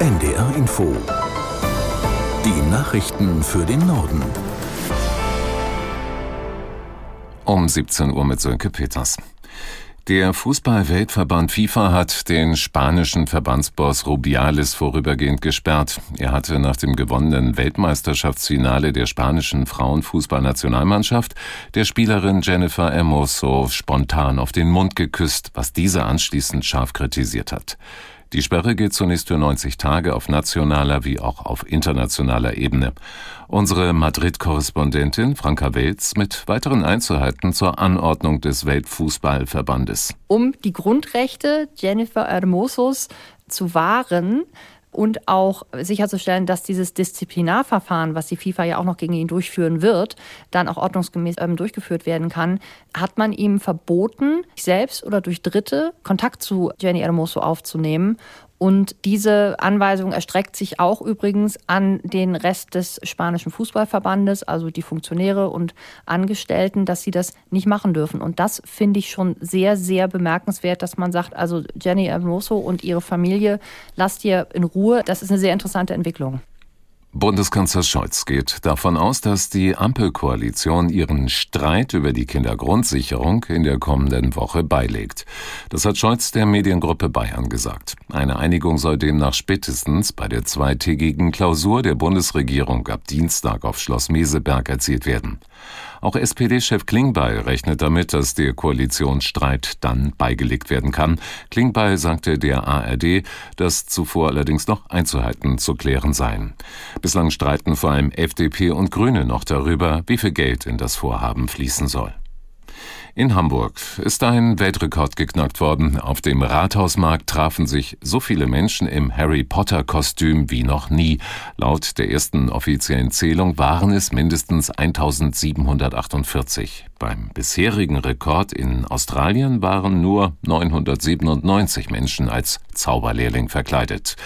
NDR Info. Die Nachrichten für den Norden. Um 17 Uhr mit Sönke Peters. Der Fußball-Weltverband FIFA hat den spanischen Verbandsboss Rubiales vorübergehend gesperrt. Er hatte nach dem gewonnenen Weltmeisterschaftsfinale der spanischen Frauenfußballnationalmannschaft der Spielerin Jennifer Hermoso spontan auf den Mund geküsst, was diese anschließend scharf kritisiert hat. Die Sperre gilt zunächst für 90 Tage auf nationaler wie auch auf internationaler Ebene. Unsere Madrid-Korrespondentin Franka Welz mit weiteren Einzelheiten zur Anordnung des Weltfußballverbandes. Um die Grundrechte Jennifer Hermosos zu wahren, und auch sicherzustellen, dass dieses Disziplinarverfahren, was die FIFA ja auch noch gegen ihn durchführen wird, dann auch ordnungsgemäß ähm, durchgeführt werden kann, hat man ihm verboten, selbst oder durch Dritte Kontakt zu Jenny Hermoso aufzunehmen und diese Anweisung erstreckt sich auch übrigens an den Rest des spanischen Fußballverbandes, also die Funktionäre und Angestellten, dass sie das nicht machen dürfen. Und das finde ich schon sehr, sehr bemerkenswert, dass man sagt, also Jenny Hermoso und ihre Familie, lasst ihr in Ruhe. Das ist eine sehr interessante Entwicklung. Bundeskanzler Scholz geht davon aus, dass die Ampelkoalition ihren Streit über die Kindergrundsicherung in der kommenden Woche beilegt. Das hat Scholz der Mediengruppe Bayern gesagt. Eine Einigung soll demnach spätestens bei der zweitägigen Klausur der Bundesregierung ab Dienstag auf Schloss Meseberg erzielt werden. Auch SPD-Chef Klingbeil rechnet damit, dass der Koalitionsstreit dann beigelegt werden kann. Klingbeil sagte der ARD, dass zuvor allerdings noch Einzelheiten zu klären seien. Bislang streiten vor allem FDP und Grüne noch darüber, wie viel Geld in das Vorhaben fließen soll. In Hamburg ist ein Weltrekord geknackt worden. Auf dem Rathausmarkt trafen sich so viele Menschen im Harry Potter Kostüm wie noch nie. Laut der ersten offiziellen Zählung waren es mindestens 1748. Beim bisherigen Rekord in Australien waren nur 997 Menschen als Zauberlehrling verkleidet.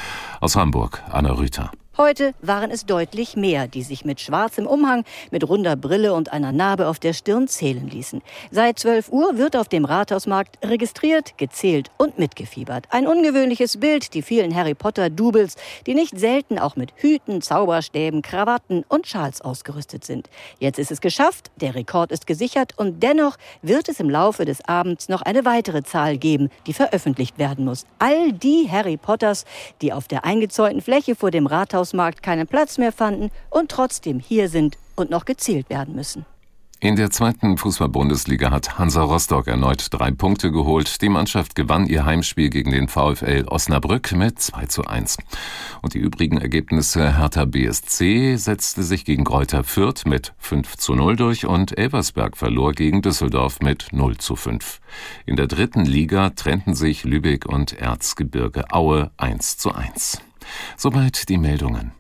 Aus Hamburg, Anna Rüther. Heute waren es deutlich mehr, die sich mit schwarzem Umhang, mit runder Brille und einer Narbe auf der Stirn zählen ließen. Seit 12 Uhr wird auf dem Rathausmarkt registriert, gezählt und mitgefiebert. Ein ungewöhnliches Bild, die vielen Harry Potter-Doubles, die nicht selten auch mit Hüten, Zauberstäben, Krawatten und Schals ausgerüstet sind. Jetzt ist es geschafft, der Rekord ist gesichert und dennoch wird es im Laufe des Abends noch eine weitere Zahl geben, die veröffentlicht werden muss. All die Harry Potters, die auf der eingezäunten Fläche vor dem Rathaus Einkaufsmarkt keinen Platz mehr fanden und trotzdem hier sind und noch gezielt werden müssen. In der zweiten Fußball-Bundesliga hat Hansa Rostock erneut drei Punkte geholt. Die Mannschaft gewann ihr Heimspiel gegen den VfL Osnabrück mit 2 zu 1. Und die übrigen Ergebnisse Hertha BSC setzte sich gegen Greuther Fürth mit 5 zu 0 durch und Elversberg verlor gegen Düsseldorf mit 0 zu 5. In der dritten Liga trennten sich Lübeck und Erzgebirge Aue 1 zu 1. Soweit die Meldungen.